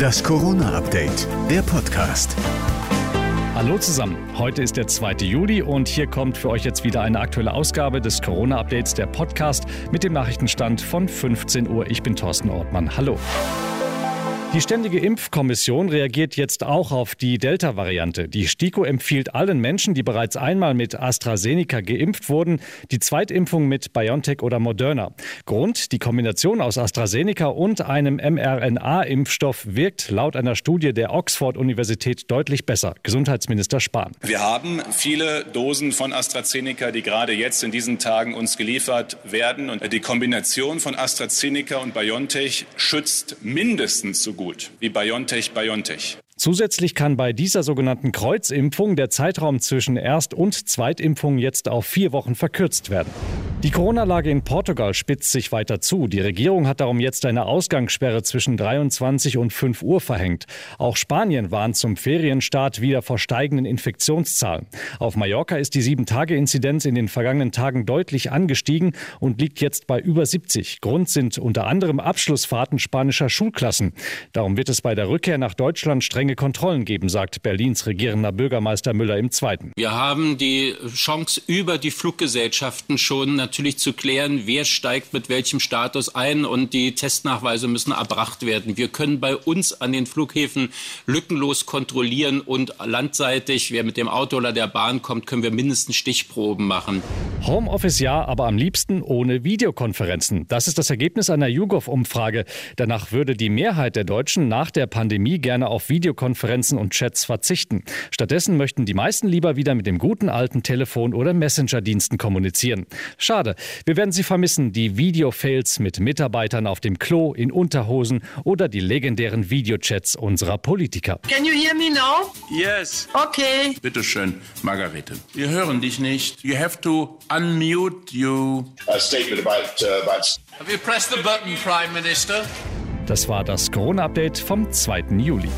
Das Corona-Update, der Podcast. Hallo zusammen, heute ist der 2. Juli und hier kommt für euch jetzt wieder eine aktuelle Ausgabe des Corona-Updates, der Podcast mit dem Nachrichtenstand von 15 Uhr. Ich bin Thorsten Ortmann. Hallo. Die Ständige Impfkommission reagiert jetzt auch auf die Delta-Variante. Die STIKO empfiehlt allen Menschen, die bereits einmal mit AstraZeneca geimpft wurden, die Zweitimpfung mit BioNTech oder Moderna. Grund, die Kombination aus AstraZeneca und einem mRNA-Impfstoff wirkt laut einer Studie der Oxford-Universität deutlich besser. Gesundheitsminister Spahn. Wir haben viele Dosen von AstraZeneca, die gerade jetzt in diesen Tagen uns geliefert werden. Und die Kombination von AstraZeneca und BioNTech schützt mindestens so gut wie BioNTech BioNTech. Zusätzlich kann bei dieser sogenannten Kreuzimpfung der Zeitraum zwischen Erst- und Zweitimpfung jetzt auf vier Wochen verkürzt werden. Die Corona-Lage in Portugal spitzt sich weiter zu. Die Regierung hat darum jetzt eine Ausgangssperre zwischen 23 und 5 Uhr verhängt. Auch Spanien warnt zum Ferienstart wieder vor steigenden Infektionszahlen. Auf Mallorca ist die 7-Tage-Inzidenz in den vergangenen Tagen deutlich angestiegen und liegt jetzt bei über 70. Grund sind unter anderem Abschlussfahrten spanischer Schulklassen. Darum wird es bei der Rückkehr nach Deutschland strenge Kontrollen geben, sagt Berlins regierender Bürgermeister Müller im Zweiten. Wir haben die Chance über die Fluggesellschaften schon natürlich zu klären, wer steigt mit welchem Status ein und die Testnachweise müssen erbracht werden. Wir können bei uns an den Flughäfen lückenlos kontrollieren und landseitig, wer mit dem Auto oder der Bahn kommt, können wir mindestens Stichproben machen. Homeoffice ja, aber am liebsten ohne Videokonferenzen. Das ist das Ergebnis einer YouGov-Umfrage. Danach würde die Mehrheit der Deutschen nach der Pandemie gerne auf Videokonferenzen und Chats verzichten. Stattdessen möchten die meisten lieber wieder mit dem guten alten Telefon oder Messenger-Diensten kommunizieren. Schade Schade. Wir werden sie vermissen, die Video-Fails mit Mitarbeitern auf dem Klo, in Unterhosen oder die legendären Videochats unserer Politiker. Can you hear me now? Yes. Okay. Bitte schön, Margarete. Wir hören dich nicht. You have to unmute you. A statement about, uh, about Have you pressed the button, Prime Minister? Das war das Corona-Update vom 2. Juli.